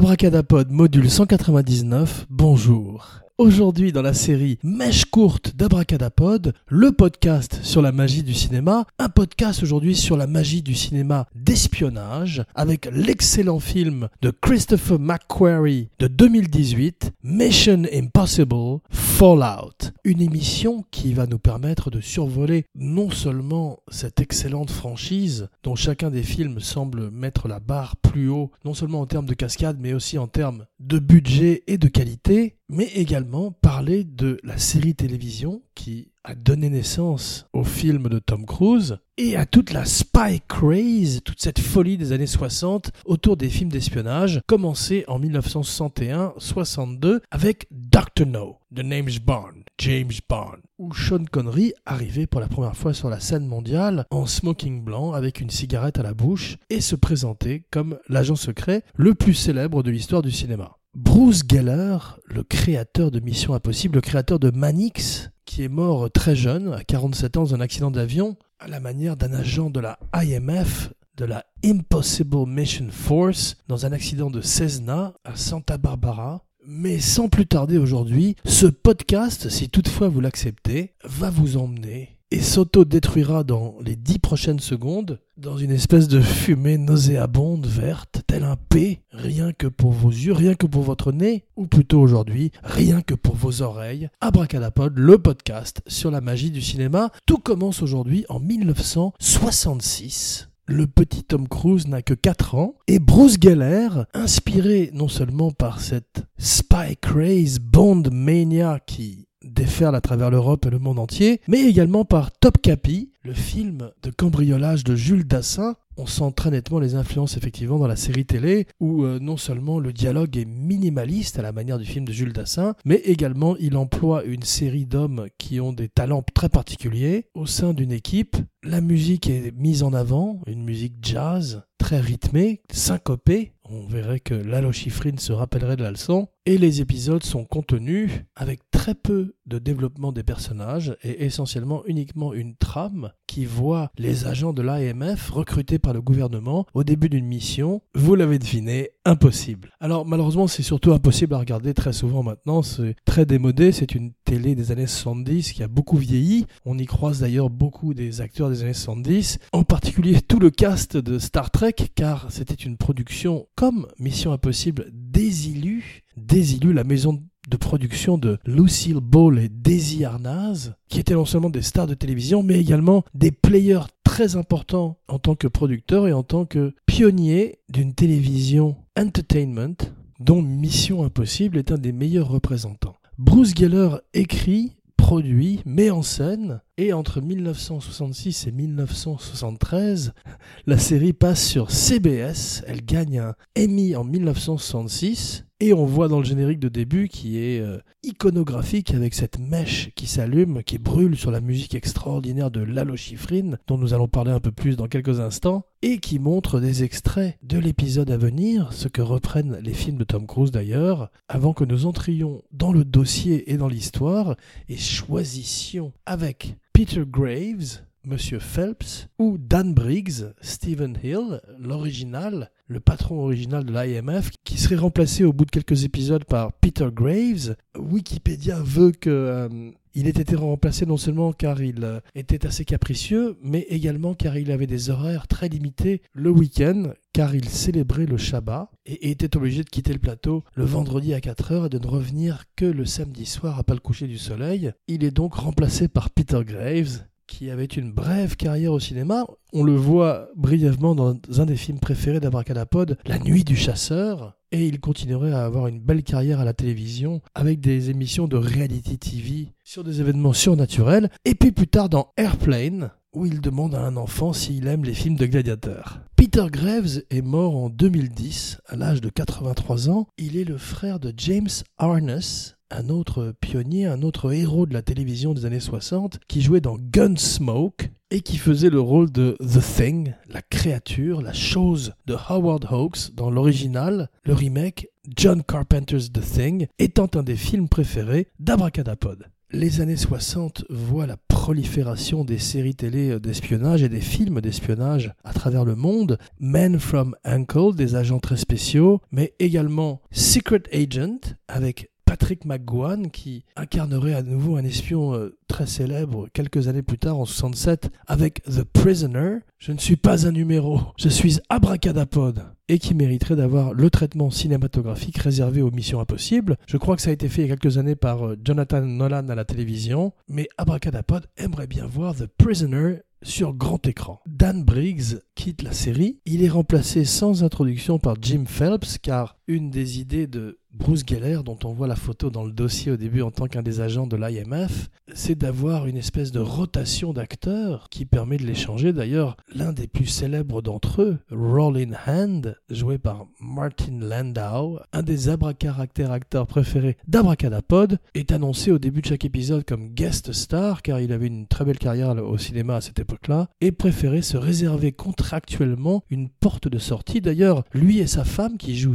Abracadapod module 199, bonjour. Aujourd'hui dans la série Mèche courte d'Abracadapod, le podcast sur la magie du cinéma, un podcast aujourd'hui sur la magie du cinéma d'espionnage avec l'excellent film de Christopher McQuarrie de 2018, Mission Impossible Fallout. Une émission qui va nous permettre de survoler non seulement cette excellente franchise dont chacun des films semble mettre la barre plus haut, non seulement en termes de cascade mais aussi en termes de budget et de qualité, mais également parler de la série télévision qui a donné naissance au film de Tom Cruise et à toute la spy craze, toute cette folie des années 60 autour des films d'espionnage, commencé en 1961-62 avec Dr. No, The Name's Bond, James Bond, où Sean Connery arrivait pour la première fois sur la scène mondiale en smoking blanc avec une cigarette à la bouche et se présentait comme l'agent secret le plus célèbre de l'histoire du cinéma. Bruce Geller, le créateur de Mission Impossible, le créateur de Manix, qui est mort très jeune, à 47 ans, dans un accident d'avion, à la manière d'un agent de la IMF, de la Impossible Mission Force, dans un accident de Cessna à Santa Barbara. Mais sans plus tarder aujourd'hui, ce podcast, si toutefois vous l'acceptez, va vous emmener et s'auto-détruira dans les dix prochaines secondes dans une espèce de fumée nauséabonde verte, tel un P, rien que pour vos yeux, rien que pour votre nez, ou plutôt aujourd'hui, rien que pour vos oreilles. Abracadapod, le podcast sur la magie du cinéma. Tout commence aujourd'hui en 1966 le petit Tom Cruise n'a que 4 ans, et Bruce Geller, inspiré non seulement par cette spy craze Bond mania qui déferle à travers l'Europe et le monde entier, mais également par Top Capi, le film de cambriolage de Jules Dassin. On sent très nettement les influences effectivement dans la série télé, où euh, non seulement le dialogue est minimaliste à la manière du film de Jules Dassin, mais également il emploie une série d'hommes qui ont des talents très particuliers au sein d'une équipe. La musique est mise en avant, une musique jazz, très rythmée, syncopée, on verrait que Lalo Schifrin se rappellerait de la leçon. Et les épisodes sont contenus avec très peu de développement des personnages et essentiellement uniquement une trame qui voit les agents de l'AMF recrutés par le gouvernement au début d'une mission. Vous l'avez deviné, impossible. Alors malheureusement c'est surtout impossible à regarder très souvent maintenant, c'est très démodé, c'est une télé des années 70 qui a beaucoup vieilli. On y croise d'ailleurs beaucoup des acteurs des années 70, en particulier tout le cast de Star Trek car c'était une production comme Mission Impossible désilue, la maison de production de Lucille Ball et Daisy Arnaz, qui étaient non seulement des stars de télévision, mais également des players très importants en tant que producteurs et en tant que pionniers d'une télévision entertainment dont Mission Impossible est un des meilleurs représentants. Bruce Geller écrit produit, met en scène, et entre 1966 et 1973, la série passe sur CBS, elle gagne un Emmy en 1966, et on voit dans le générique de début qui est euh, iconographique avec cette mèche qui s'allume, qui brûle sur la musique extraordinaire de Lalo Schifrin, dont nous allons parler un peu plus dans quelques instants, et qui montre des extraits de l'épisode à venir, ce que reprennent les films de Tom Cruise d'ailleurs, avant que nous entrions dans le dossier et dans l'histoire, et choisissions avec Peter Graves, Monsieur Phelps ou Dan Briggs, Stephen Hill, l'original, le patron original de l'IMF, qui serait remplacé au bout de quelques épisodes par Peter Graves. Wikipédia veut que euh, il ait été remplacé non seulement car il euh, était assez capricieux, mais également car il avait des horaires très limités le week-end, car il célébrait le Shabbat et était obligé de quitter le plateau le vendredi à 4h et de ne revenir que le samedi soir après le coucher du soleil. Il est donc remplacé par Peter Graves, qui avait une brève carrière au cinéma. On le voit brièvement dans un des films préférés d'Abracadapod, La Nuit du Chasseur. Et il continuerait à avoir une belle carrière à la télévision avec des émissions de reality TV sur des événements surnaturels. Et puis plus tard dans Airplane, où il demande à un enfant s'il aime les films de gladiateurs. Peter Graves est mort en 2010 à l'âge de 83 ans. Il est le frère de James Arness, un autre pionnier, un autre héros de la télévision des années 60, qui jouait dans Gunsmoke et qui faisait le rôle de The Thing, la créature, la chose de Howard Hawks dans l'original, le remake John Carpenter's The Thing, étant un des films préférés d'Abracadapod. les années 60 voient la prolifération des séries télé d'espionnage et des films d'espionnage à travers le monde. Men from Uncle, des agents très spéciaux, mais également Secret Agent avec Patrick McGowan qui incarnerait à nouveau un espion euh, très célèbre quelques années plus tard en 67 avec The Prisoner. Je ne suis pas un numéro, je suis abracadapod et qui mériterait d'avoir le traitement cinématographique réservé aux missions impossibles. Je crois que ça a été fait il y a quelques années par euh, Jonathan Nolan à la télévision, mais abracadapod aimerait bien voir The Prisoner sur grand écran. Dan Briggs quitte la série. Il est remplacé sans introduction par Jim Phelps car une des idées de Bruce Geller, dont on voit la photo dans le dossier au début en tant qu'un des agents de l'IMF, c'est d'avoir une espèce de rotation d'acteurs qui permet de les changer. D'ailleurs, l'un des plus célèbres d'entre eux, Rollin Hand, joué par Martin Landau, un des abracaractères acteurs préférés d'Abracadapod, est annoncé au début de chaque épisode comme guest star, car il avait une très belle carrière au cinéma à cette époque-là, et préférait se réserver contractuellement une porte de sortie. D'ailleurs, lui et sa femme, qui jouent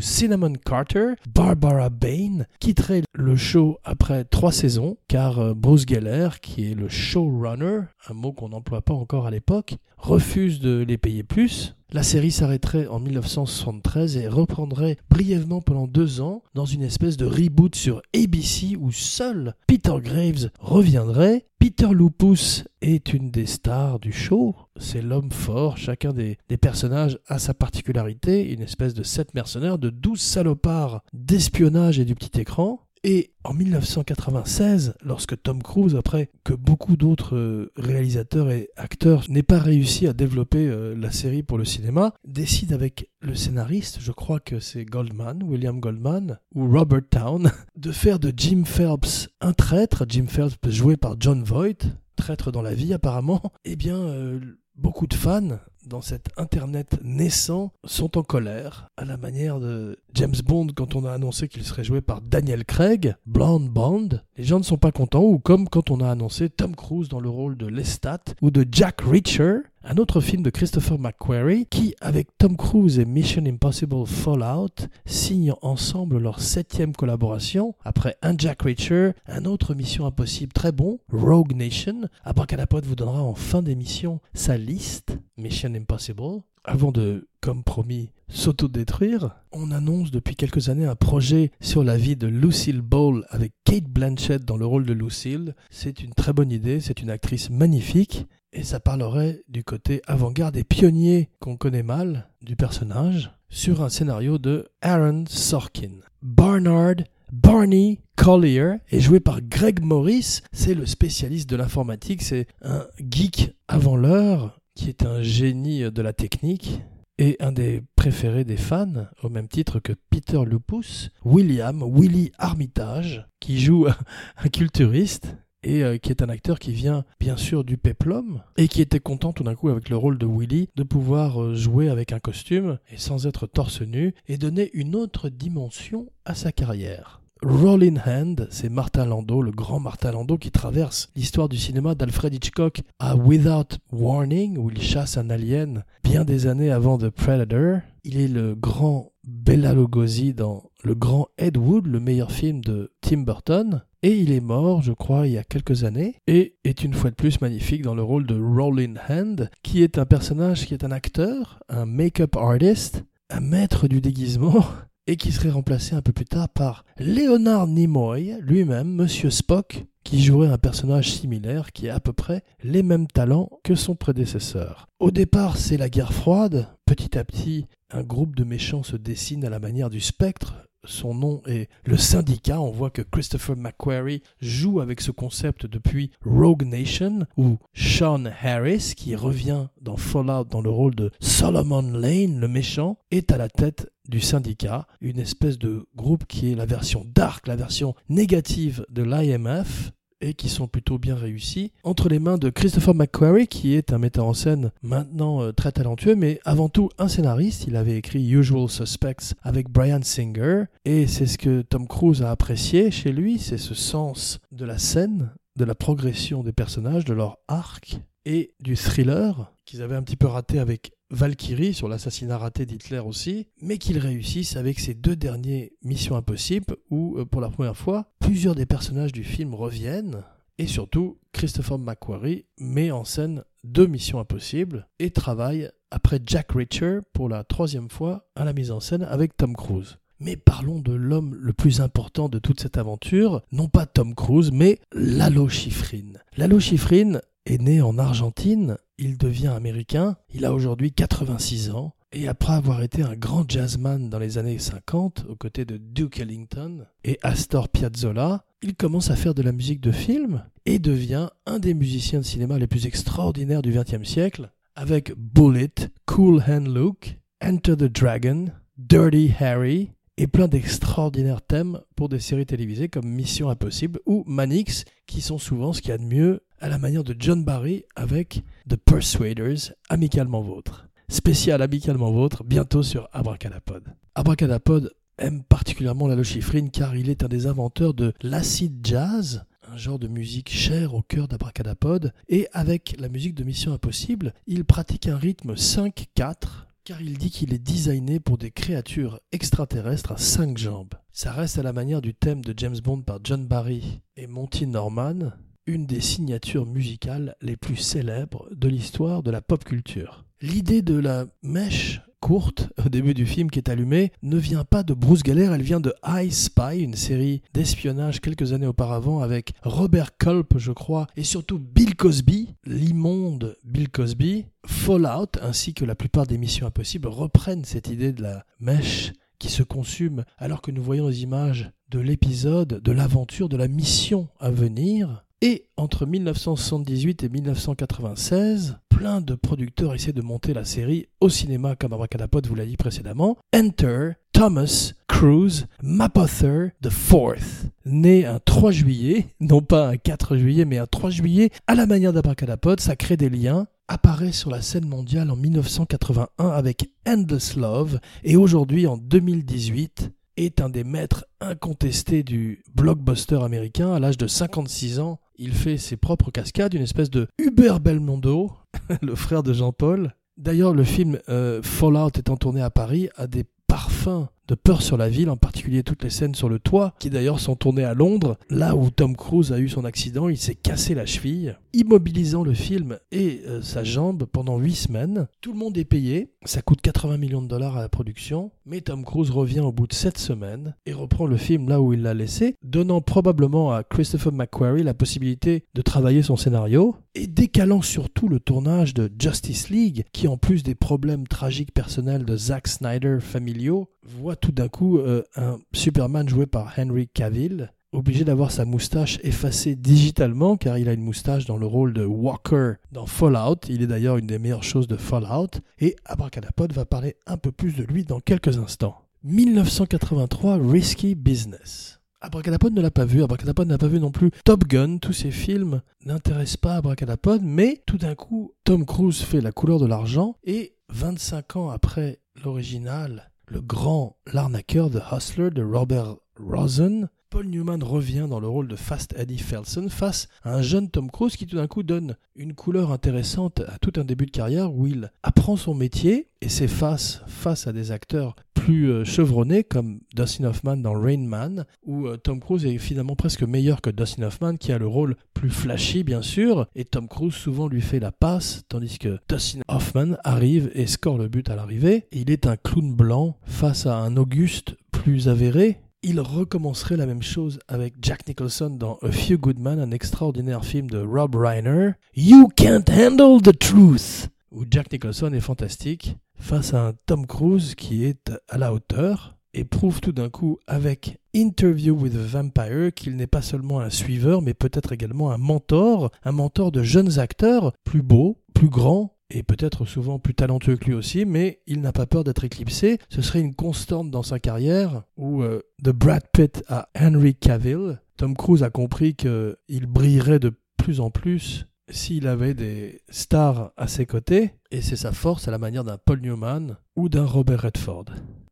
Carter, Barbara Barbara Bain quitterait le show après trois saisons, car euh, Bruce Geller, qui est le showrunner, un mot qu'on n'emploie pas encore à l'époque, refuse de les payer plus. La série s'arrêterait en 1973 et reprendrait brièvement pendant deux ans dans une espèce de reboot sur ABC où seul Peter Graves reviendrait. Peter Lupus est une des stars du show, c'est l'homme fort, chacun des, des, personnages a sa particularité, une espèce de sept mercenaires, de douze salopards d'espionnage et du petit écran. Et en 1996, lorsque Tom Cruise, après que beaucoup d'autres euh, réalisateurs et acteurs n'aient pas réussi à développer euh, la série pour le cinéma, décide avec le scénariste, je crois que c'est Goldman, William Goldman, ou Robert Town, de faire de Jim Phelps un traître, Jim Phelps joué par John Voight, traître dans la vie apparemment, eh bien euh, beaucoup de fans dans cet Internet naissant sont en colère, à la manière de James Bond quand on a annoncé qu'il serait joué par Daniel Craig, Blonde Bond. Les gens ne sont pas contents, ou comme quand on a annoncé Tom Cruise dans le rôle de Lestat, ou de Jack Reacher, un autre film de Christopher McQuarrie, qui, avec Tom Cruise et Mission Impossible Fallout, signent ensemble leur septième collaboration, après un Jack Reacher, un autre Mission Impossible très bon, Rogue Nation. Abracadapod vous donnera en fin d'émission sa liste, Mission Impossible. Avant de, comme promis, s'autodétruire, on annonce depuis quelques années un projet sur la vie de Lucille Ball avec Kate Blanchett dans le rôle de Lucille. C'est une très bonne idée, c'est une actrice magnifique et ça parlerait du côté avant-garde et pionnier qu'on connaît mal du personnage sur un scénario de Aaron Sorkin. Barnard Barney Collier est joué par Greg Morris, c'est le spécialiste de l'informatique, c'est un geek avant l'heure qui est un génie de la technique et un des préférés des fans, au même titre que Peter Lupus, William Willy Armitage, qui joue un culturiste et euh, qui est un acteur qui vient bien sûr du peplum et qui était content tout d'un coup avec le rôle de Willy de pouvoir euh, jouer avec un costume et sans être torse nu et donner une autre dimension à sa carrière. Rolling Hand, c'est Martin Landau, le grand Martin Landau qui traverse l'histoire du cinéma d'Alfred Hitchcock à Without Warning, où il chasse un alien bien des années avant The Predator. Il est le grand Bella Lugosi dans le grand Ed Wood, le meilleur film de Tim Burton. Et il est mort, je crois, il y a quelques années, et est une fois de plus magnifique dans le rôle de Rolling Hand, qui est un personnage qui est un acteur, un make-up artist, un maître du déguisement, et qui serait remplacé un peu plus tard par Leonard Nimoy, lui-même, Monsieur Spock, qui jouerait un personnage similaire qui a à peu près les mêmes talents que son prédécesseur. Au départ, c'est la guerre froide. Petit à petit, un groupe de méchants se dessine à la manière du spectre, son nom est le syndicat. On voit que Christopher McQuarrie joue avec ce concept depuis Rogue Nation, où Sean Harris, qui revient dans Fallout dans le rôle de Solomon Lane, le méchant, est à la tête du syndicat, une espèce de groupe qui est la version dark, la version négative de l'IMF, et qui sont plutôt bien réussis, entre les mains de Christopher McQuarrie, qui est un metteur en scène maintenant euh, très talentueux, mais avant tout un scénariste. Il avait écrit Usual Suspects avec Brian Singer, et c'est ce que Tom Cruise a apprécié chez lui, c'est ce sens de la scène, de la progression des personnages, de leur arc, et du thriller qu'ils avaient un petit peu raté avec Valkyrie sur l'assassinat raté d'Hitler aussi, mais qu'ils réussissent avec ces deux derniers Missions Impossibles où, euh, pour la première fois, plusieurs des personnages du film reviennent Et surtout, Christopher McQuarrie met en scène deux missions impossibles et travaille après Jack Reacher pour la troisième fois à la mise en scène avec Tom Cruise. Mais parlons de l'homme le plus important de toute cette aventure, non pas Tom Cruise, mais Lalo Schifrin. Lalo Schifrin est né en Argentine, il devient américain, il a aujourd'hui 86 ans, et après avoir été un grand jazzman dans les années 50, aux côtés de Duke Ellington et Astor Piazzolla, il commence à faire de la musique de film et devient un des musiciens de cinéma les plus extraordinaires du XXe siècle, avec Bullet, Cool Hand Luke, Enter the Dragon, Dirty Harry, et plein d'extraordinaires thèmes pour des séries télévisées comme Mission Impossible ou Manix, qui sont souvent ce qu'il y a de mieux à la manière de John Barry avec The Persuaders, amicalement vôtre. Spécial amicalement vôtre, bientôt sur Abracadapod. Abracadapod aime particulièrement la lochifrine car il est un des inventeurs de l'acid jazz, un genre de musique cher au cœur d'Abracadapod, et avec la musique de Mission Impossible, il pratique un rythme 5-4 car il dit qu'il est designé pour des créatures extraterrestres à cinq jambes. Ça reste à la manière du thème de James Bond par John Barry et Monty Norman, une des signatures musicales les plus célèbres de l'histoire de la pop culture. L'idée de la mèche courte au début du film qui est allumée ne vient pas de Bruce Geller, elle vient de I Spy, une série d'espionnage quelques années auparavant avec Robert Culp, je crois, et surtout Bill Cosby, l'immonde Bill Cosby. Fallout, ainsi que la plupart des missions impossibles, reprennent cette idée de la mèche qui se consume alors que nous voyons les images de l'épisode, de l'aventure, de la mission à venir. Et entre 1978 et 1996, plein de producteurs essaient de monter la série au cinéma, comme Abracadapod vous l'a dit précédemment. Enter Thomas Cruise Mapother the Fourth, né un 3 juillet, non pas un 4 juillet, mais un 3 juillet, à la manière d'Abracadapod, ça crée des liens, apparaît sur la scène mondiale en 1981 avec Endless Love, et aujourd'hui en 2018 est un des maîtres incontestés du blockbuster américain. À l'âge de 56 ans, il fait ses propres cascades, une espèce de Hubert Belmondo, le frère de Jean-Paul. D'ailleurs, le film euh, Fallout étant tourné à Paris a des parfums de peur sur la ville, en particulier toutes les scènes sur le toit, qui d'ailleurs sont tournées à Londres, là où Tom Cruise a eu son accident, il s'est cassé la cheville, immobilisant le film et euh, sa jambe pendant 8 semaines. Tout le monde est payé, ça coûte 80 millions de dollars à la production, mais Tom Cruise revient au bout de 7 semaines et reprend le film là où il l'a laissé, donnant probablement à Christopher McQuarrie la possibilité de travailler son scénario, et décalant surtout le tournage de Justice League, qui en plus des problèmes tragiques personnels de Zack Snyder familiaux, voit tout d'un coup euh, un Superman joué par Henry Cavill, obligé d'avoir sa moustache effacée digitalement, car il a une moustache dans le rôle de Walker dans Fallout. Il est d'ailleurs une des meilleures choses de Fallout. Et Abracadapod va parler un peu plus de lui dans quelques instants. 1983, Risky Business. Abracadapod ne l'a pas vu, Abracadapod n'a pas vu non plus Top Gun, tous ces films n'intéressent pas Abracadapod, mais tout d'un coup, Tom Cruise fait la couleur de l'argent et 25 ans après l'original, le grand l'arnaqueur de Hustler de Robert Rosen, Paul Newman revient dans le rôle de Fast Eddie Felson face à un jeune Tom Cruise qui tout d'un coup donne une couleur intéressante à tout un début de carrière où il apprend son métier et s'efface face à des acteurs plus euh, chevronnés comme Dustin Hoffman dans Rain Man où euh, Tom Cruise est finalement presque meilleur que Dustin Hoffman qui a le rôle plus flashy bien sûr et Tom Cruise souvent lui fait la passe tandis que Dustin Hoffman arrive et score le but à l'arrivée. Il est un clown blanc face à un Auguste plus avéré il recommencerait la même chose avec Jack Nicholson dans A Few Good Men, un extraordinaire film de Rob Reiner. You can't handle the truth, où Jack Nicholson est fantastique face à un Tom Cruise qui est à la hauteur et prouve tout d'un coup avec Interview with a Vampire qu'il n'est pas seulement un suiveur mais peut-être également un mentor, un mentor de jeunes acteurs plus beaux, plus grands, et peut-être souvent plus talentueux que lui aussi, mais il n'a pas peur d'être éclipsé. Ce serait une constante dans sa carrière où euh, de Brad Pitt à Henry Cavill, Tom Cruise a compris qu'il brillerait de plus en plus s'il avait des stars à ses côtés, et c'est sa force à la manière d'un Paul Newman ou d'un Robert Redford.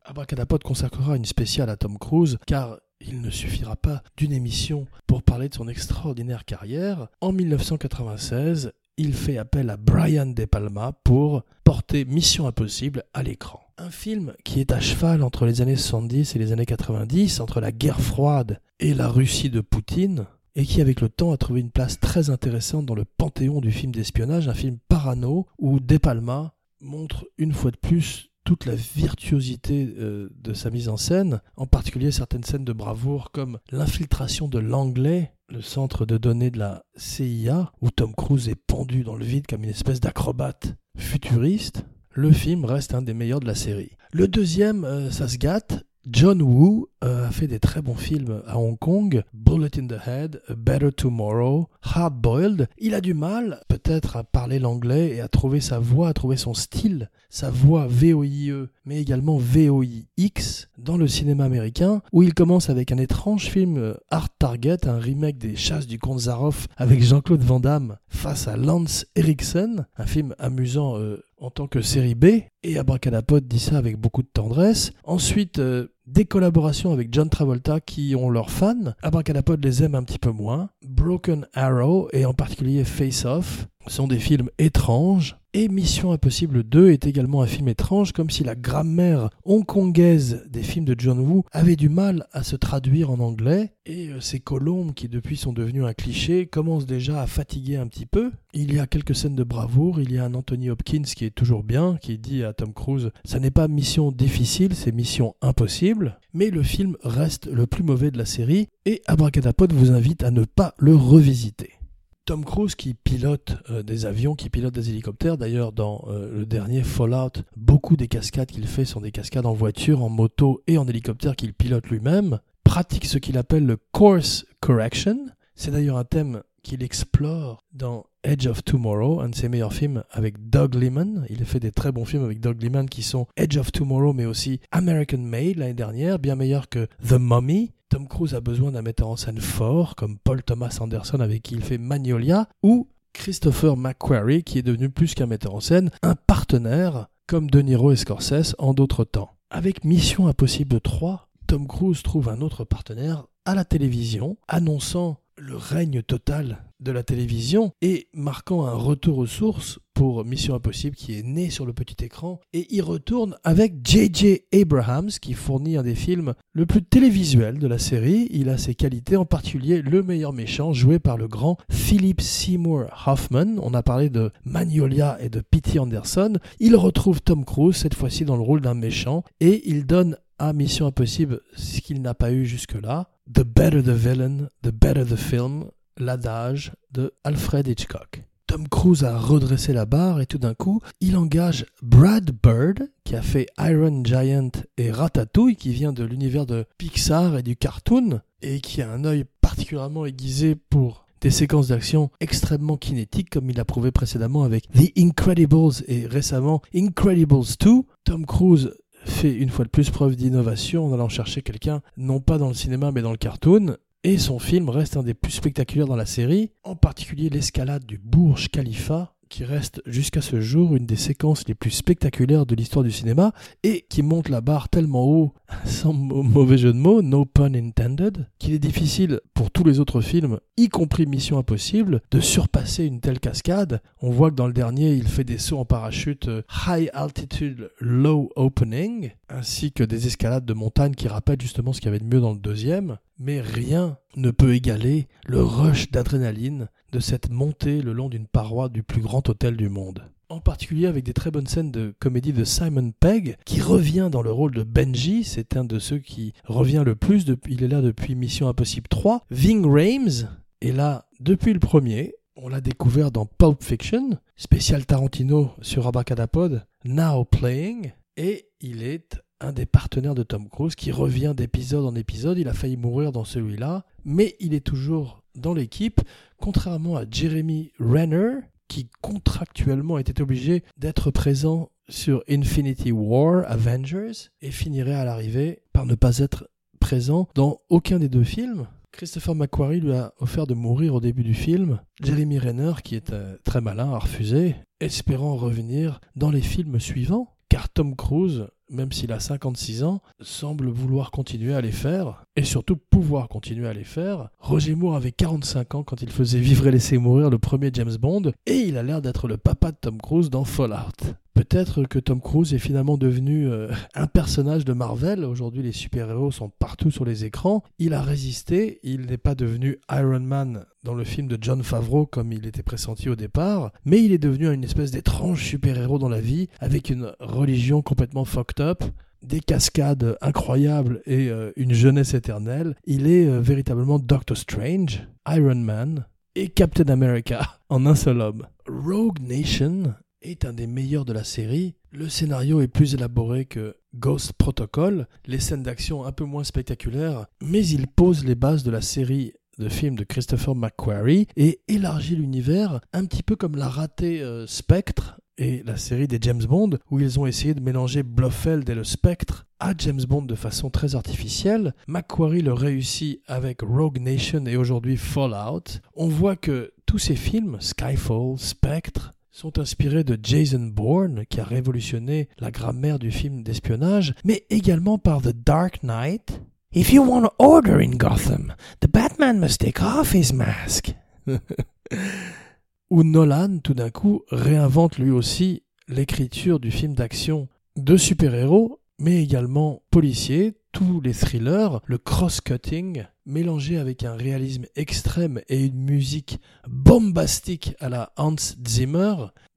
Abracadapod consacrera une spéciale à Tom Cruise, car il ne suffira pas d'une émission pour parler de son extraordinaire carrière. En 1996, il fait appel à Brian De Palma pour porter Mission Impossible à l'écran. Un film qui est à cheval entre les années 70 et les années 90, entre la guerre froide et la Russie de Poutine, et qui avec le temps a trouvé une place très intéressante dans le panthéon du film d'espionnage, un film parano où De Palma montre une fois de plus toute la virtuosité euh, de sa mise en scène, en particulier certaines scènes de bravoure comme l'infiltration de l'anglais, le centre de données de la CIA, où Tom Cruise est pendu dans le vide comme une espèce d'acrobate futuriste. Le film reste un des meilleurs de la série. Le deuxième, euh, ça se gâte, John Woo euh, a fait des très bons films à Hong Kong, Bullet in the Head, A Better Tomorrow, Hard Boiled. Il a du mal peut-être à parler l'anglais et à trouver sa voix, à trouver son style, sa voix VOIE, mais également VOIX dans le cinéma américain, où il commence avec un étrange film euh, Art Target, un remake des Chasses du Comte Zaroff avec Jean-Claude Van Damme face à Lance Erickson, un film amusant euh, en tant que série B, et Abracadapod dit ça avec beaucoup de tendresse. Ensuite, des collaborations avec John Travolta qui ont leurs fans. Abracadapod les aime un petit peu moins. Broken Arrow et en particulier Face Off sont des films étranges. Et Mission Impossible 2 est également un film étrange, comme si la grammaire hongkongaise des films de John Woo avait du mal à se traduire en anglais. Et euh, ces colombes, qui depuis sont devenues un cliché, commencent déjà à fatiguer un petit peu. Il y a quelques scènes de bravoure, il y a un Anthony Hopkins qui est toujours bien, qui dit à Tom Cruise Ça n'est pas mission difficile, c'est mission impossible. Mais le film reste le plus mauvais de la série, et Abracadapod vous invite à ne pas le revisiter. Tom Cruise qui pilote euh, des avions, qui pilote des hélicoptères. D'ailleurs, dans euh, le dernier Fallout, beaucoup des cascades qu'il fait sont des cascades en voiture, en moto et en hélicoptère qu'il pilote lui-même. Pratique ce qu'il appelle le course correction. C'est d'ailleurs un thème qu'il explore dans Edge of Tomorrow, un de ses meilleurs films avec Doug Liman. Il a fait des très bons films avec Doug Liman qui sont Edge of Tomorrow, mais aussi American Made l'année dernière, bien meilleur que The Mummy. Tom Cruise a besoin d'un metteur en scène fort, comme Paul Thomas Anderson avec qui il fait Magnolia, ou Christopher McQuarrie, qui est devenu plus qu'un metteur en scène, un partenaire, comme De Niro et Scorsese en d'autres temps. Avec Mission Impossible 3, Tom Cruise trouve un autre partenaire à la télévision, annonçant le règne total de la télévision et marquant un retour aux sources pour Mission Impossible qui est né sur le petit écran et y retourne avec J.J. Abrahams qui fournit un des films le plus télévisuel de la série. Il a ses qualités, en particulier le meilleur méchant joué par le grand Philip Seymour Hoffman. On a parlé de Magnolia et de P.T. Anderson. Il retrouve Tom Cruise cette fois-ci dans le rôle d'un méchant et il donne à Mission Impossible ce qu'il n'a pas eu jusque-là. The better the villain, the better the film, l'adage de Alfred Hitchcock. Tom Cruise a redressé la barre et tout d'un coup, il engage Brad Bird, qui a fait Iron Giant et Ratatouille, qui vient de l'univers de Pixar et du cartoon, et qui a un œil particulièrement aiguisé pour des séquences d'action extrêmement kinétiques, comme il a prouvé précédemment avec The Incredibles et récemment Incredibles 2. Tom Cruise fait une fois de plus preuve d'innovation en allant chercher quelqu'un non pas dans le cinéma mais dans le cartoon. Et son film reste un des plus spectaculaires dans la série, en particulier l'escalade du Burj Khalifa, qui reste jusqu'à ce jour une des séquences les plus spectaculaires de l'histoire du cinéma, et qui monte la barre tellement haut, sans mauvais jeu de mots, no pun intended, qu'il est difficile pour tous les autres films, y compris Mission Impossible, de surpasser une telle cascade. On voit que dans le dernier, il fait des sauts en parachute euh, high altitude low opening, ainsi que des escalades de montagne qui rappellent justement ce qu'il y avait de mieux dans le deuxième mais rien ne peut égaler le rush d'adrénaline de cette montée le long d'une paroi du plus grand hôtel du monde. En particulier avec des très bonnes scènes de comédie de Simon Pegg, qui revient dans le rôle de Benji, c'est un de ceux qui revient le plus, depuis, il est là depuis Mission Impossible 3. Ving Rhames est là depuis le premier, on l'a découvert dans Pulp Fiction, spécial Tarantino sur Abracadapod, Now Playing, et il est un des partenaires de Tom Cruise qui revient d'épisode en épisode. Il a failli mourir dans celui-là, mais il est toujours dans l'équipe, contrairement à Jeremy Renner, qui contractuellement était obligé d'être présent sur Infinity War Avengers et finirait à l'arrivée par ne pas être présent dans aucun des deux films. Christopher McQuarrie lui a offert de mourir au début du film. Jeremy Renner, qui est euh, très malin, a refusé, espérant revenir dans les films suivants, car Tom Cruise même s'il a 56 ans, semble vouloir continuer à les faire, et surtout pouvoir continuer à les faire. Roger Moore avait 45 ans quand il faisait Vivre et laisser mourir le premier James Bond, et il a l'air d'être le papa de Tom Cruise dans Fallout. Peut-être que Tom Cruise est finalement devenu euh, un personnage de Marvel. Aujourd'hui, les super-héros sont partout sur les écrans. Il a résisté. Il n'est pas devenu Iron Man dans le film de John Favreau comme il était pressenti au départ, mais il est devenu une espèce d'étrange super-héros dans la vie avec une religion complètement fucked up des cascades incroyables et euh, une jeunesse éternelle. Il est euh, véritablement Doctor Strange, Iron Man et Captain America en un seul homme. Rogue Nation est un des meilleurs de la série. Le scénario est plus élaboré que Ghost Protocol, les scènes d'action un peu moins spectaculaires, mais il pose les bases de la série de films de Christopher McQuarrie et élargit l'univers un petit peu comme l'a raté euh, Spectre et la série des James Bond, où ils ont essayé de mélanger Blofeld et le Spectre à James Bond de façon très artificielle. Macquarie le réussit avec Rogue Nation et aujourd'hui Fallout. On voit que tous ces films, Skyfall, Spectre, sont inspirés de Jason Bourne, qui a révolutionné la grammaire du film d'espionnage, mais également par The Dark Knight. If you want order in Gotham, the Batman must take off his mask. où Nolan, tout d'un coup, réinvente lui aussi l'écriture du film d'action de super-héros, mais également policier, tous les thrillers, le cross-cutting, mélangé avec un réalisme extrême et une musique bombastique à la Hans Zimmer.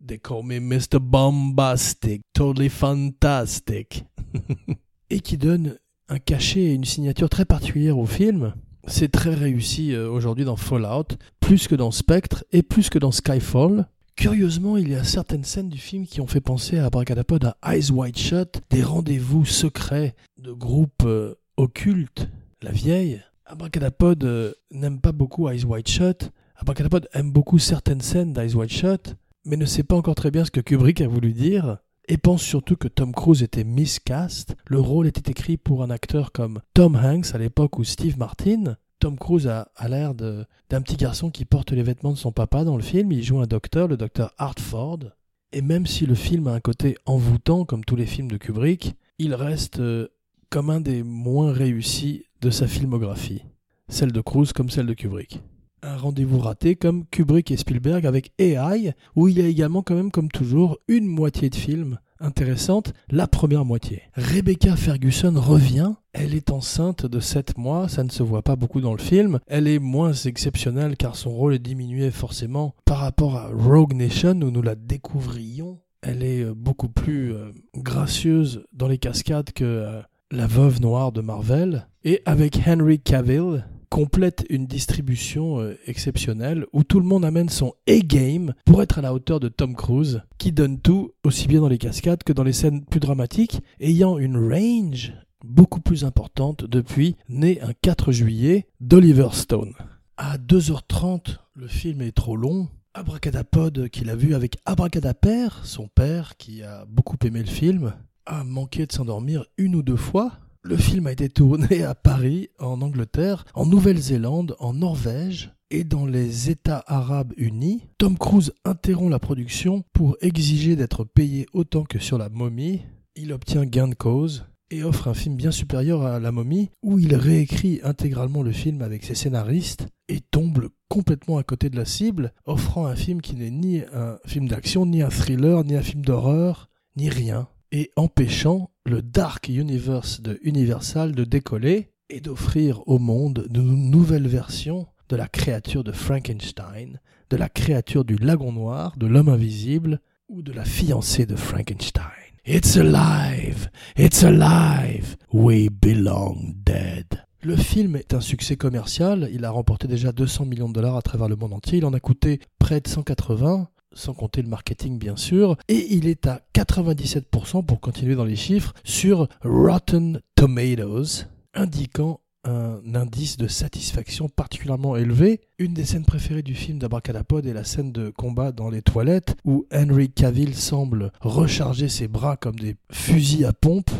They call me Mr. Bombastic, totally fantastic. et qui donne un cachet et une signature très particulière au film. C'est très réussi euh, aujourd'hui dans Fallout, plus que dans Spectre et plus que dans Skyfall. Curieusement, il y a certaines scènes du film qui ont fait penser à Abracadapod à Eyes Wide Shut, des rendez-vous secrets de groupes euh, occultes. La vieille, Abracadapod euh, n'aime pas beaucoup Eyes Wide Shut. Abracadapod aime beaucoup certaines scènes d'Eyes Wide Shut, mais ne sait pas encore très bien ce que Kubrick a voulu dire et pense surtout que Tom Cruise était miscast. Le rôle était écrit pour un acteur comme Tom Hanks à l'époque ou Steve Martin. Tom Cruise a, l'air d'un petit garçon qui porte les vêtements de son papa dans le film. Il joue un docteur, le docteur Hartford. Et même si le film a un côté envoûtant, comme tous les films de Kubrick, il reste euh, comme un des moins réussis de sa filmographie. Celle de Cruise comme celle de Kubrick un rendez-vous raté comme Kubrick et Spielberg avec AI, où il y a également quand même comme toujours une moitié de film intéressante, la première moitié. Rebecca Ferguson revient, elle est enceinte de 7 mois, ça ne se voit pas beaucoup dans le film, elle est moins exceptionnelle car son rôle est diminué forcément par rapport à Rogue Nation où nous la découvrions. Elle est euh, beaucoup plus euh, gracieuse dans les cascades que euh, la veuve noire de Marvel. Et avec Henry Cavill, complète une distribution euh, exceptionnelle où tout le monde amène son A-game pour être à la hauteur de Tom Cruise, qui donne tout, aussi bien dans les cascades que dans les scènes plus dramatiques, ayant une range beaucoup plus importante depuis, né un 4 juillet, d'Oliver Stone. À 2h30, le film est trop long. Abracadapod, qu'il a vu avec Abracadaper, son père, qui a beaucoup aimé le film, a manqué de s'endormir une ou deux fois le film a été tourné à Paris, en Angleterre, en Nouvelle-Zélande, en Norvège et dans les États arabes unis. Tom Cruise interrompt la production pour exiger d'être payé autant que sur la momie. Il obtient gain de cause et offre un film bien supérieur à La momie, où il réécrit intégralement le film avec ses scénaristes et tombe complètement à côté de la cible, offrant un film qui n'est ni un film d'action, ni un thriller, ni un film d'horreur, ni rien et empêchant le Dark Universe de Universal de décoller et d'offrir au monde de nouvelles versions de la créature de Frankenstein, de la créature du lagon noir, de l'homme invisible ou de la fiancée de Frankenstein. It's alive! It's alive! We belong dead. Le film est un succès commercial, il a remporté déjà 200 millions de dollars à travers le monde entier, il en a coûté près de 180, sans compter le marketing bien sûr, et il est à 97% pour continuer dans les chiffres sur Rotten Tomatoes, indiquant un indice de satisfaction particulièrement élevé. Une des scènes préférées du film d'Abracadapod est la scène de combat dans les toilettes où Henry Cavill semble recharger ses bras comme des fusils à pompe.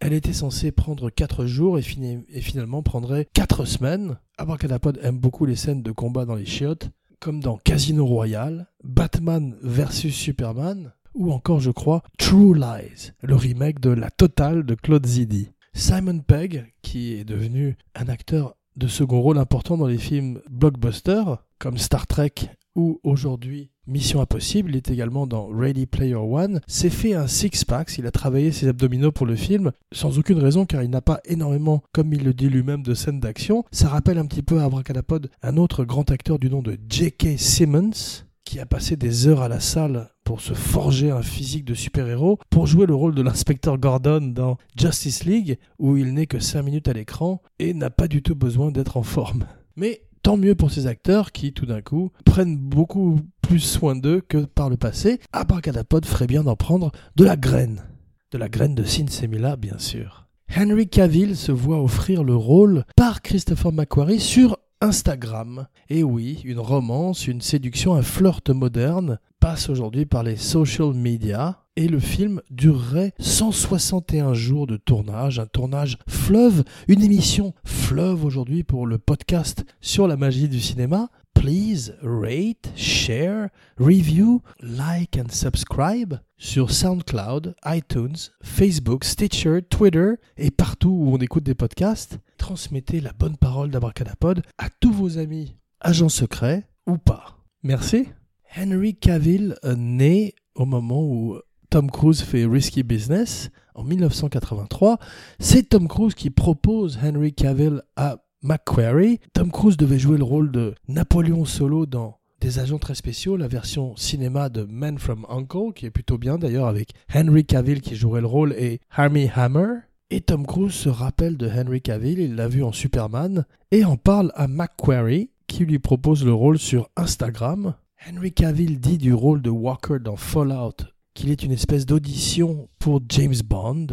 Elle était censée prendre 4 jours et, finalement prendrait 4 semaines. Abracadapod aime beaucoup les scènes de combat dans les chiottes comme dans Casino Royale, Batman vs Superman, ou encore, je crois, True Lies, le remake de La Totale de Claude Zidi. Simon Pegg, qui est devenu un acteur de second rôle important dans les films blockbusters, comme Star Trek ou aujourd'hui Mission Impossible, il est également dans Ready Player One, s'est fait un six-pack, il a travaillé ses abdominaux pour le film, sans aucune raison car il n'a pas énormément, comme il le dit lui-même, de scènes d'action. Ça rappelle un petit peu à Abracadapod un autre grand acteur du nom de J.K. Simmons, qui a passé des heures à la salle pour se forger un physique de super-héros, pour jouer le rôle de l'inspecteur Gordon dans Justice League, où il n'est que 5 minutes à l'écran et n'a pas du tout besoin d'être en forme. Mais tant mieux pour ces acteurs qui, tout d'un coup, prennent beaucoup plus soin d'eux que par le passé. Abracadapod ferait bien d'en prendre de la graine. De la graine de Sinsemilla, bien sûr. Henry Cavill se voit offrir le rôle par Christopher McQuarrie sur Instagram. Et oui, une romance, une séduction, un flirt moderne passe aujourd'hui par les social media et le film durerait 161 jours de tournage, un tournage fleuve, une émission fleuve aujourd'hui pour le podcast sur la magie du cinéma. Please rate, share, review, like and subscribe sur SoundCloud, iTunes, Facebook, Stitcher, Twitter et partout où on écoute des podcasts. Transmettez la bonne parole d'Abracadapod à tous vos amis, agents secrets ou pas. Merci. Henry Cavill né au moment où Tom Cruise fait Risky Business en 1983. C'est Tom Cruise qui propose Henry Cavill à Macquarie. Tom Cruise devait jouer le rôle de Napoléon Solo dans Des agents très spéciaux, la version cinéma de Man from Uncle, qui est plutôt bien d'ailleurs, avec Henry Cavill qui jouerait le rôle et Armie Hammer. Et Tom Cruise se rappelle de Henry Cavill, il l'a vu en Superman, et en parle à Macquarie, qui lui propose le rôle sur Instagram. Henry Cavill dit du rôle de Walker dans Fallout qu'il est une espèce d'audition pour James Bond.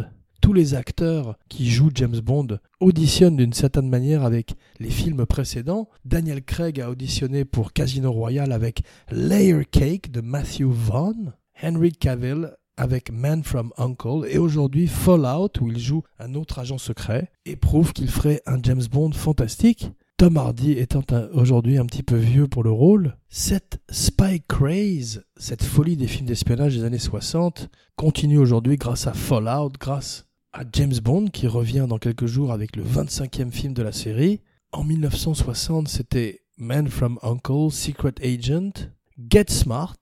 Tous les acteurs qui jouent James Bond auditionnent d'une certaine manière avec les films précédents. Daniel Craig a auditionné pour Casino Royale avec Layer Cake de Matthew Vaughn. Henry Cavill avec Man from Uncle et aujourd'hui Fallout où il joue un autre agent secret et prouve qu'il ferait un James Bond fantastique. Tom Hardy étant aujourd'hui un petit peu vieux pour le rôle, cette spy craze, cette folie des films d'espionnage des années 60, continue aujourd'hui grâce à Fallout, grâce à James Bond qui revient dans quelques jours avec le 25e film de la série. En 1960, c'était Man from Uncle, Secret Agent, Get Smart,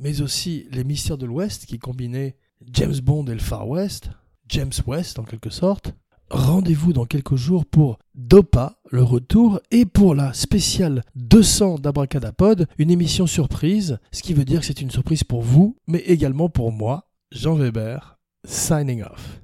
mais aussi Les Mystères de l'Ouest qui combinaient James Bond et le Far West, James West en quelque sorte, rendez-vous dans quelques jours pour Dopa, le retour, et pour la spéciale 200 d'Abracadapod, une émission surprise, ce qui veut dire que c'est une surprise pour vous, mais également pour moi, Jean Weber, signing off.